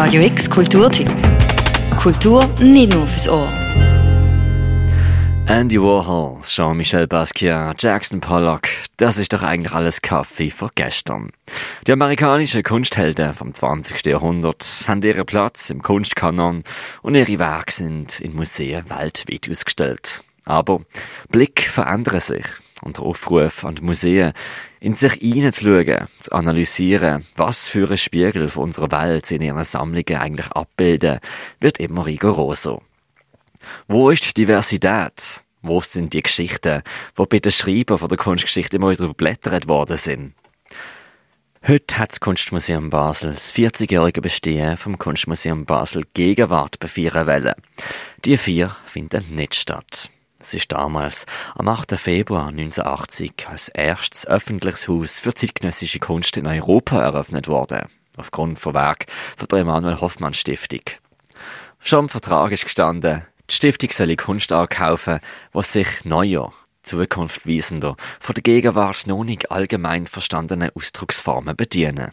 Radio X Kulturtipp. Kultur nicht nur fürs Ohr. Andy Warhol, Jean-Michel Basquiat, Jackson Pollock, das ist doch eigentlich alles Kaffee von gestern. Die amerikanischen Kunsthelden vom 20. Jahrhundert haben ihren Platz im Kunstkanon und ihre Werke sind in Museen weltweit ausgestellt. Aber Blick verändern sich und der Aufruf an die Museen, in sich hineinzuschauen, zu analysieren, was für ein Spiegel von unserer Welt sie in ihren Sammlungen eigentlich abbilden, wird immer rigoroser. Wo ist die Diversität? Wo sind die Geschichten, die bei den Schreibern von der Kunstgeschichte immer wieder überblättert worden sind? Heute hat das Kunstmuseum Basel das 40-jährige Bestehen vom Kunstmuseum Basel Gegenwart befeiern wollen. Die vier finden nicht statt. Es ist damals am 8. Februar 1980 als erstes öffentliches Haus für zeitgenössische Kunst in Europa eröffnet worden, aufgrund von Werk von der Emanuel Hoffmann Stiftung. Schon im Vertrag ist gestanden, die Stiftung solle Kunst ankaufen, was sich neuer, zukunftweisender, von der Gegenwart noch nicht allgemein verstandenen Ausdrucksformen bedienen.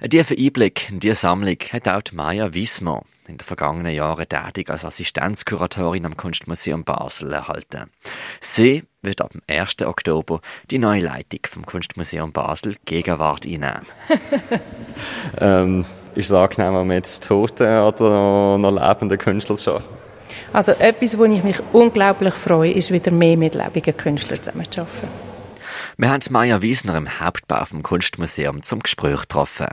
Ein tiefer Einblick in diese Sammlung hat auch Maya Wiesmer, in den vergangenen Jahren tätig als Assistenzkuratorin am Kunstmuseum Basel erhalten. Sie wird ab dem 1. Oktober die neue Leitung vom Kunstmuseum Basel Gegenwart einnehmen. ähm, ist es angenehmer, mit toten oder noch lebenden Künstlern zu arbeiten? Also etwas, wo ich mich unglaublich freue, ist wieder mehr mit lebenden Künstlern zusammenzuarbeiten. Wir haben Maja Wiesner im Hauptbau vom Kunstmuseum zum Gespräch getroffen.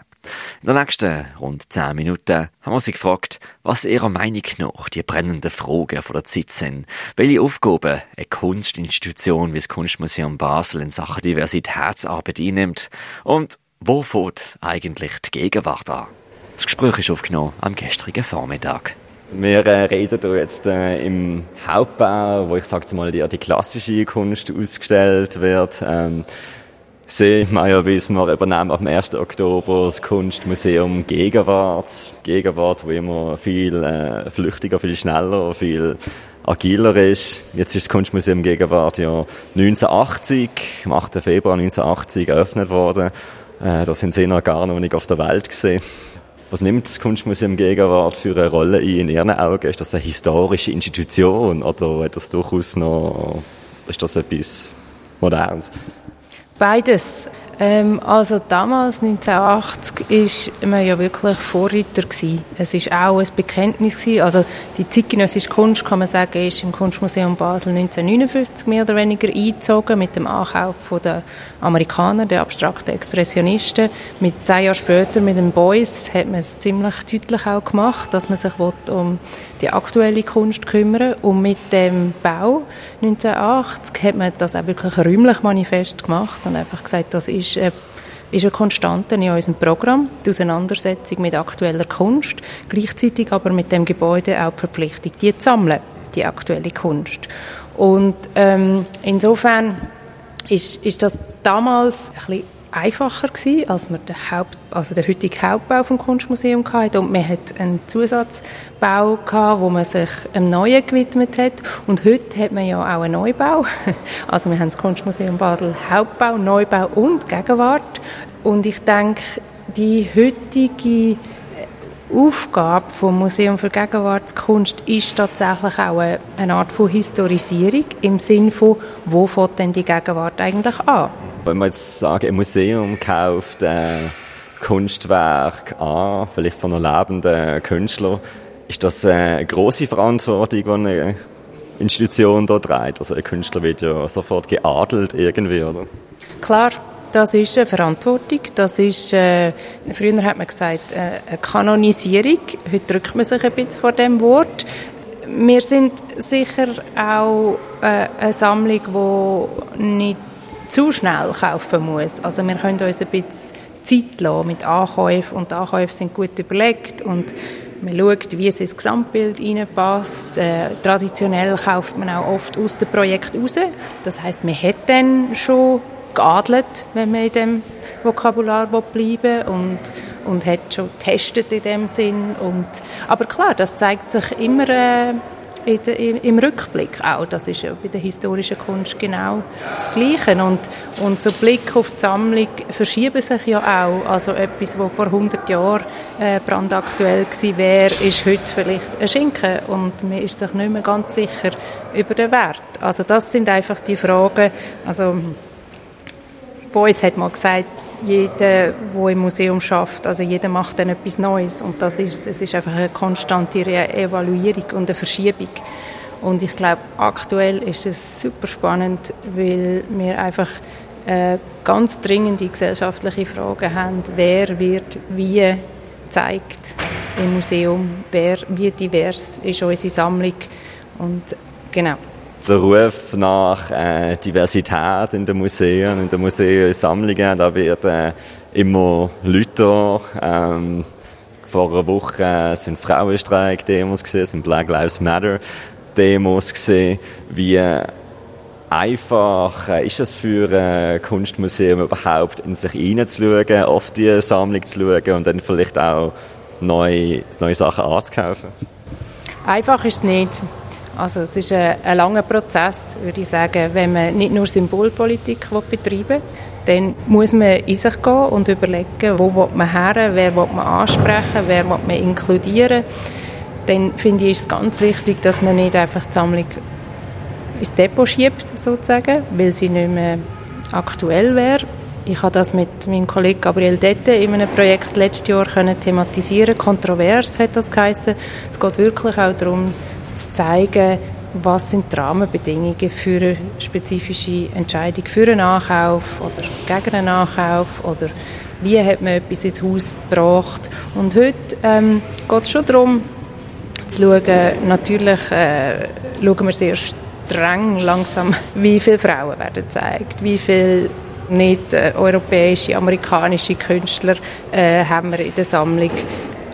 In den nächsten rund zehn Minuten haben wir sie gefragt, was ihrer Meinung nach die brennenden Fragen von der Zeit sind, welche Aufgaben eine Kunstinstitution wie das Kunstmuseum Basel in Sachen Diversitätsarbeit einnimmt und wo fängt eigentlich die Gegenwart an. Das Gespräch ist aufgenommen am gestrigen Vormittag. Wir äh, reden hier jetzt äh, im Hauptbau, wo ich sage mal die, die klassische Kunst ausgestellt wird. Ähm, Sie, Meier Wiesmer, übernehmen am 1. Oktober das Kunstmuseum Gegenwart. Gegenwart, wo immer viel äh, flüchtiger, viel schneller, viel agiler ist. Jetzt ist das Kunstmuseum Gegenwart ja 1980, am 8. Februar 1980 eröffnet worden. Äh, da sind Sie noch gar noch nicht auf der Welt gesehen. Was nimmt das Kunstmuseum Gegenwart für eine Rolle ein in Ihren Augen? Ist das eine historische Institution oder hat das durchaus noch, ist das etwas Modernes? Beides. Ähm, also damals, 1980, ist man ja wirklich Vorreiter gewesen. Es ist auch ein Bekenntnis gewesen. Also die zeitgenössische Kunst, kann man sagen, ist im Kunstmuseum Basel 1959 mehr oder weniger eingezogen mit dem Ankauf der Amerikaner, der abstrakten Expressionisten. Mit zehn Jahren später mit den Boys hat man es ziemlich deutlich auch gemacht, dass man sich um die aktuelle Kunst kümmern Und mit dem Bau 1980 hat man das auch wirklich räumlich manifest gemacht und einfach gesagt, das ist ist, äh, ist eine Konstante in unserem Programm, die Auseinandersetzung mit aktueller Kunst, gleichzeitig aber mit dem Gebäude auch die Verpflichtung, die zu sammeln, die aktuelle Kunst. Und ähm, insofern ist, ist das damals ein bisschen einfacher gewesen, als man den, Haupt, also den heutigen Hauptbau vom Kunstmuseum hatte. Und man hat einen Zusatzbau gehabt, wo man sich einem Neuen gewidmet hat. Und heute hat man ja auch einen Neubau. Also wir haben das Kunstmuseum Basel Hauptbau, Neubau und Gegenwart. Und ich denke, die heutige Aufgabe vom Museum für Gegenwartskunst ist tatsächlich auch eine Art von Historisierung im Sinne von, wo fängt denn die Gegenwart eigentlich an? Wenn man jetzt sagen, ein Museum kauft ein Kunstwerk an, vielleicht von einem lebenden Künstler, ist das eine grosse Verantwortung, die eine Institution da trägt? Also ein Künstler wird ja sofort geadelt irgendwie, oder? Klar, das ist eine Verantwortung. Das ist, äh, früher hat man gesagt, äh, eine Kanonisierung. Heute drückt man sich ein bisschen vor dem Wort. Wir sind sicher auch äh, eine Sammlung, die nicht zu schnell kaufen muss. Also wir können uns ein bisschen Zeit lassen mit Ankäufen und die Ankäufe sind gut überlegt und man schaut, wie es ins Gesamtbild reinpasst. Äh, traditionell kauft man auch oft aus dem Projekt raus. Das heißt, man hat dann schon geadelt, wenn man in dem Vokabular bleiben will und, und hat schon getestet in dem Sinn. Und, aber klar, das zeigt sich immer äh, de, im Rückblick auch. Das ist ja bei der historischen Kunst genau das Gleiche. Und, und so Blick auf die Sammlung verschieben sich ja auch. Also etwas, was vor 100 Jahren äh, brandaktuell gewesen wäre, ist heute vielleicht ein Schinken und man ist sich nicht mehr ganz sicher über den Wert. Also das sind einfach die Fragen. Also Beuys hat mal gesagt, jeder, der im Museum schafft, also jeder macht dann etwas Neues. Und das ist, es ist einfach eine konstante Evaluierung und eine Verschiebung. Und ich glaube, aktuell ist es super spannend, weil wir einfach äh, ganz dringende gesellschaftliche Fragen haben, wer wird wie zeigt im Museum, wer, wie divers ist unsere Sammlung? Und genau der Ruf nach äh, Diversität in den Museen, in den Museumsammlungen, da wird äh, immer lauter. Ähm, vor einer Woche äh, sind Frauenstreik-Demos gesehen, sind Black Lives Matter-Demos gesehen. Wie einfach äh, ist es für ein Kunstmuseum überhaupt, in sich hineinzuschauen, auf die Sammlung zu schauen und dann vielleicht auch neue, neue Sachen anzukaufen? Einfach ist es nicht. Also es ist ein, ein langer Prozess, würde ich sagen, wenn man nicht nur Symbolpolitik betreiben will, dann muss man in sich gehen und überlegen, wo will man her, wer will man ansprechen, wer will man inkludieren. Dann finde ich es ganz wichtig, dass man nicht einfach die Sammlung ins Depot schiebt, sozusagen, weil sie nicht mehr aktuell wäre. Ich habe das mit meinem Kollegen Gabriel Dette in einem Projekt letztes Jahr können thematisieren. Kontrovers hat das geheißen. Es geht wirklich auch darum, zu zeigen, was sind die Rahmenbedingungen für eine spezifische Entscheidung für einen Nachkauf oder gegen einen Nachkauf oder wie hat man etwas ins Haus gebracht. Und heute ähm, geht es schon darum, zu schauen, natürlich äh, schauen wir sehr streng langsam, wie viele Frauen werden gezeigt, wie viele nicht äh, europäische, amerikanische Künstler äh, haben wir in der Sammlung.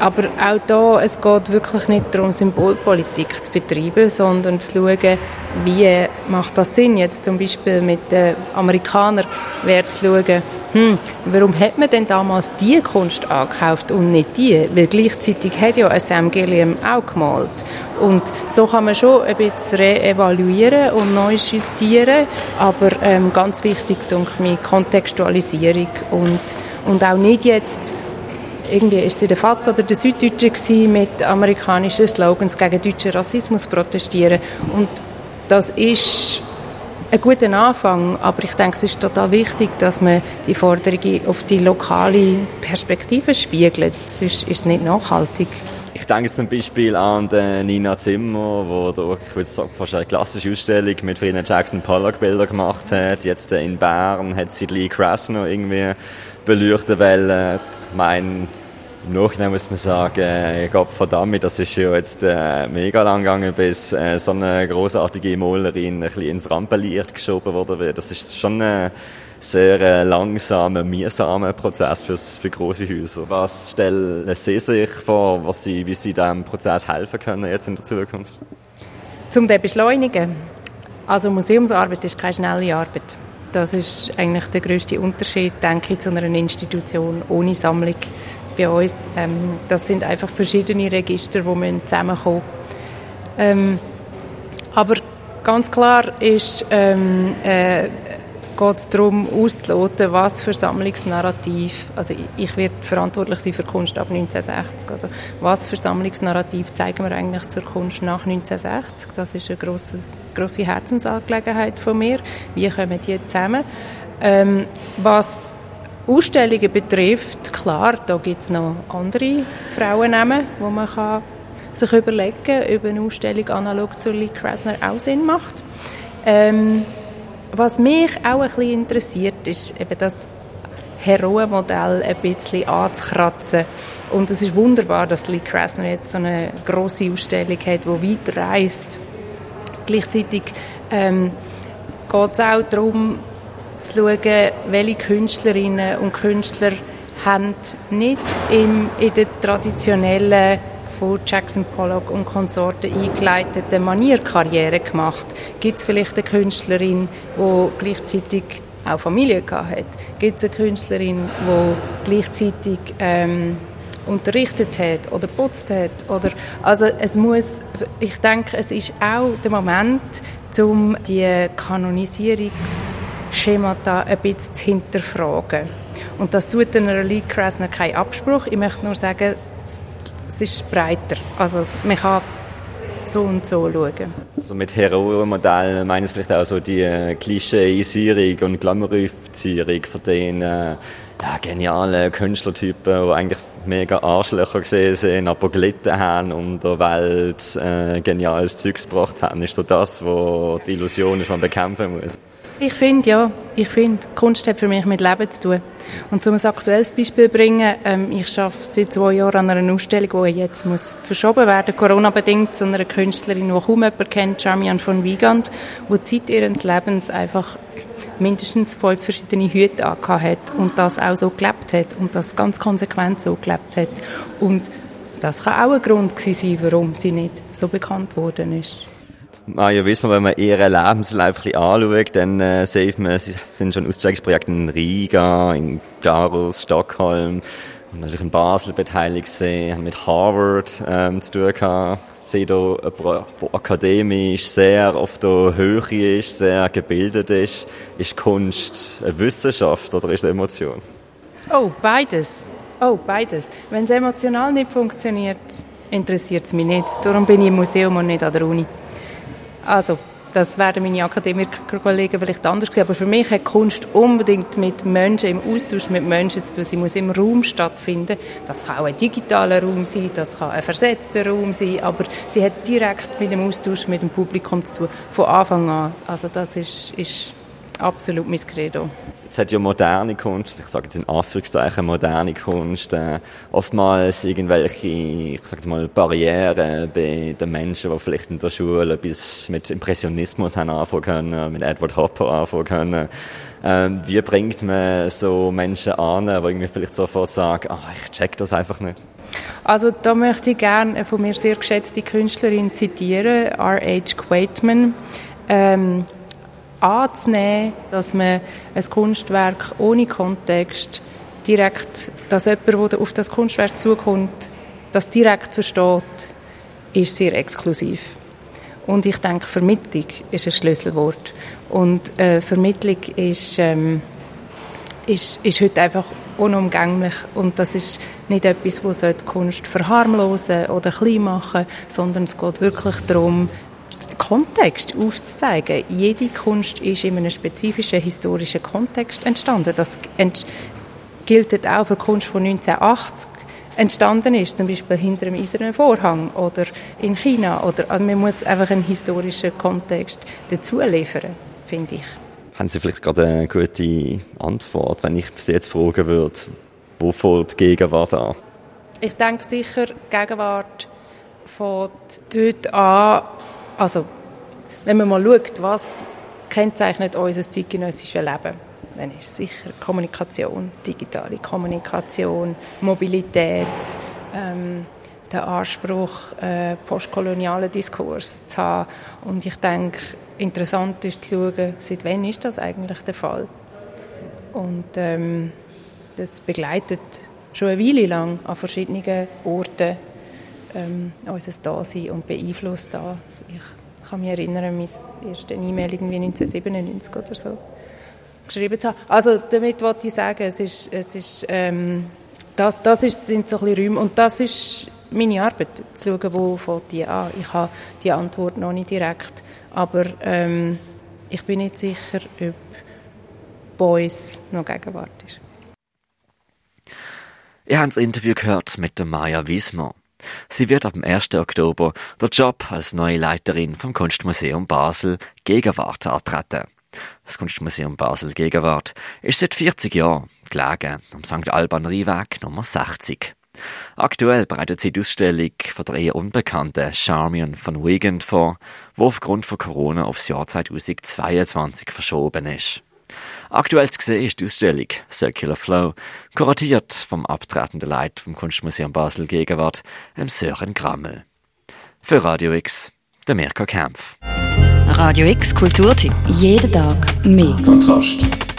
Aber auch da, es geht wirklich nicht darum, Symbolpolitik zu betreiben, sondern zu schauen, wie macht das Sinn. Jetzt zum Beispiel mit den Amerikanern wäre zu schauen, hm, warum hat man denn damals die Kunst angekauft und nicht die? Weil gleichzeitig hat ja Sam Gilliam auch gemalt. Und so kann man schon ein bisschen re-evaluieren und neu justieren, aber ähm, ganz wichtig, denke ich, Kontextualisierung und, und auch nicht jetzt irgendwie ist es in der FAZ oder der Süddeutschen mit amerikanischen Slogans gegen deutschen Rassismus protestieren. Und das ist ein guter Anfang, aber ich denke, es ist total wichtig, dass man die Forderungen auf die lokale Perspektive spiegelt. Sonst ist es nicht nachhaltig. Ich denke zum Beispiel an Nina Zimmer, wo da, ich würde sagen, fast eine klassische Ausstellung mit vielen Jackson Pollock Bilder gemacht hat. Jetzt in Bern hat sie Lee Krasner irgendwie beleuchtet, weil äh, ich meine, im Nachhinein muss man sagen, äh, Gott verdammt, das ist ja jetzt äh, mega lang gegangen, bis äh, so eine großartige Malerin ein bisschen ins Rampenlicht geschoben wurde. Das ist schon ein sehr äh, langsamer, mühsamer Prozess für, für große Häuser. Was stellen Sie sich vor, was Sie, wie Sie diesem Prozess helfen können jetzt in der Zukunft? Zum den beschleunigen. Also Museumsarbeit ist keine schnelle Arbeit. Das ist eigentlich der größte Unterschied, denke ich, zu einer Institution ohne Sammlung bei uns. Ähm, das sind einfach verschiedene Register, die zusammenkommen ähm, Aber ganz klar ist, ähm, äh, geht es darum, auszuloten, was für Sammlungsnarrativ, also ich, ich werde verantwortlich sein für Kunst ab 1960, also was für Sammlungsnarrativ zeigen wir eigentlich zur Kunst nach 1960, das ist eine grosse, grosse Herzensangelegenheit von mir, wie kommen die zusammen. Ähm, was Ausstellungen betrifft, klar, da gibt es noch andere Frauennamen, wo man kann sich überlegen kann, ob eine Ausstellung analog zu Lee Krasner auch Sinn macht. Ähm, was mich auch ein bisschen interessiert, ist eben das Heroenmodell ein bisschen anzukratzen. Und es ist wunderbar, dass Lee Krasner jetzt so eine große Ausstellung hat, die weit reist. Gleichzeitig ähm, geht es auch darum, zu schauen, welche Künstlerinnen und Künstler haben nicht im, in der traditionellen von Jackson Pollock und Konsorten eingeleitete Manierkarriere gemacht. Gibt es vielleicht eine Künstlerin, die gleichzeitig auch Familie hat? Gibt es eine Künstlerin, die gleichzeitig ähm, unterrichtet hat oder putzt hat. Oder, also es muss, ich denke, es ist auch der Moment, um die Kanonisierungsschemata ein bisschen zu hinterfragen. Und das tut einer Lee Krasner keinen Abspruch. Ich möchte nur sagen, es ist breiter. Also man kann so und so schauen. Also mit Heroenmodellen meinen Sie vielleicht auch so die äh, Klischeeisierung und Glamourifizierung von den äh, ja, genialen Künstlertypen, die eigentlich mega Arschlöcher gesehen sind, aber gelitten haben und der Welt äh, geniales Zeugs gebracht haben. Ist so das, wo die Illusion ist, man bekämpfen muss. Ich finde, ja. Ich finde, Kunst hat für mich mit Leben zu tun. Und um ein aktuelles Beispiel zu bringen, ähm, ich arbeite seit zwei Jahren an einer Ausstellung, die jetzt muss verschoben werden, Corona-bedingt, zu einer Künstlerin, die kaum jemand kennt, Charmian von Wiegand, die Zeit ihres Lebens einfach mindestens fünf verschiedene Hüte hat und das auch so gelebt hat und das ganz konsequent so gelebt hat. Und das kann auch ein Grund sein, warum sie nicht so bekannt worden ist. Maja Wiesmann, wenn man ihren Lebenslauf ein anschaut, dann äh, sieht man, sie sind schon Ausstellungsprojekte in Riga, in Glarus, Stockholm, natürlich in Basel beteiligt sind, haben mit Harvard ähm, zu tun gehabt. Ich sehe da jemanden, der akademisch sehr auf der Höhe ist, sehr gebildet ist. Ist Kunst eine Wissenschaft oder ist es Emotion? Oh, beides. Oh, beides. Wenn es emotional nicht funktioniert, interessiert es mich nicht. Darum bin ich im Museum und nicht an der Uni. Also, das werden meine Akademikerkollegen vielleicht anders sehen, aber für mich hat Kunst unbedingt mit Menschen, im Austausch mit Menschen zu tun. Sie muss im Raum stattfinden. Das kann auch ein digitaler Raum sein, das kann ein versetzter Raum sein, aber sie hat direkt mit dem Austausch mit dem Publikum zu tun, von Anfang an. Also das ist, ist absolut mein Credo. Jetzt hat ja moderne Kunst, ich sage jetzt in Anführungszeichen moderne Kunst, äh, oftmals irgendwelche, ich sage mal, Barrieren bei den Menschen, die vielleicht in der Schule bis mit Impressionismus haben anfangen können, mit Edward Hopper anfangen können. Ähm, wie bringt man so Menschen an, die irgendwie vielleicht sofort sagen, ach, ich check das einfach nicht? Also da möchte ich gerne eine von mir sehr geschätzte Künstlerin zitieren, R.H. Quaitman. Ähm, anzunehmen, dass man ein Kunstwerk ohne Kontext direkt, dass jemand, der auf das Kunstwerk zukommt, das direkt versteht, ist sehr exklusiv. Und ich denke, Vermittlung ist ein Schlüsselwort. Und äh, Vermittlung ist, ähm, ist, ist heute einfach unumgänglich. Und das ist nicht etwas, das Kunst verharmlosen oder klein machen sondern es geht wirklich darum, Kontext aufzuzeigen. Jede Kunst ist in einem spezifischen historischen Kontext entstanden. Das ent gilt auch für Kunst von 1980 entstanden ist, zum Beispiel hinter einem eisernen Vorhang oder in China. Oder, also man muss einfach einen historischen Kontext dazu liefern, finde ich. Haben Sie vielleicht gerade eine gute Antwort, wenn ich Sie jetzt fragen würde, wo fällt die Gegenwart an? Ich denke sicher, die Gegenwart fängt dort an, also, wenn man mal schaut, was kennzeichnet unser zeitgenössisches Leben, dann ist sicher Kommunikation, digitale Kommunikation, Mobilität, ähm, der Anspruch, äh, postkolonialen Diskurs zu haben. Und ich denke, interessant ist zu schauen, seit wann ist das eigentlich der Fall? Und ähm, das begleitet schon eine Weile lang an verschiedenen Orten ähm, unser Dasein und beeinflusst das. Ich kann mich erinnern, meine erste E-Mail irgendwie 1997 oder so geschrieben zu haben. Also damit wollte ich sagen, es ist, es ist ähm, das, das ist, sind so ein bisschen Räume und das ist meine Arbeit, zu schauen, wo fängt die an. Ich habe die Antwort noch nicht direkt, aber ähm, ich bin nicht sicher, ob uns noch Gegenwart ist. Ihr habt das Interview gehört mit Maya Wiesmer. Sie wird ab dem 1. Oktober der Job als neue Leiterin vom Kunstmuseum Basel Gegenwart antreten. Das Kunstmuseum Basel Gegenwart ist seit 40 Jahren gelegen am St. Alban Rieweg Nummer 60. Aktuell bereitet sie die Ausstellung von der eher unbekannten Charmian von Wiegand vor, wo aufgrund von Corona aufs Jahr 2022 verschoben ist. Aktuell zu sehen ist die Ausstellung Circular Flow, kuratiert vom abtretenden Leit vom Kunstmuseum Basel Gegenwart, dem Sören Grammel. Für Radio X, der Mirko Kempf. Radio X Kulturtipp. Jeden Tag mehr. Kontrast.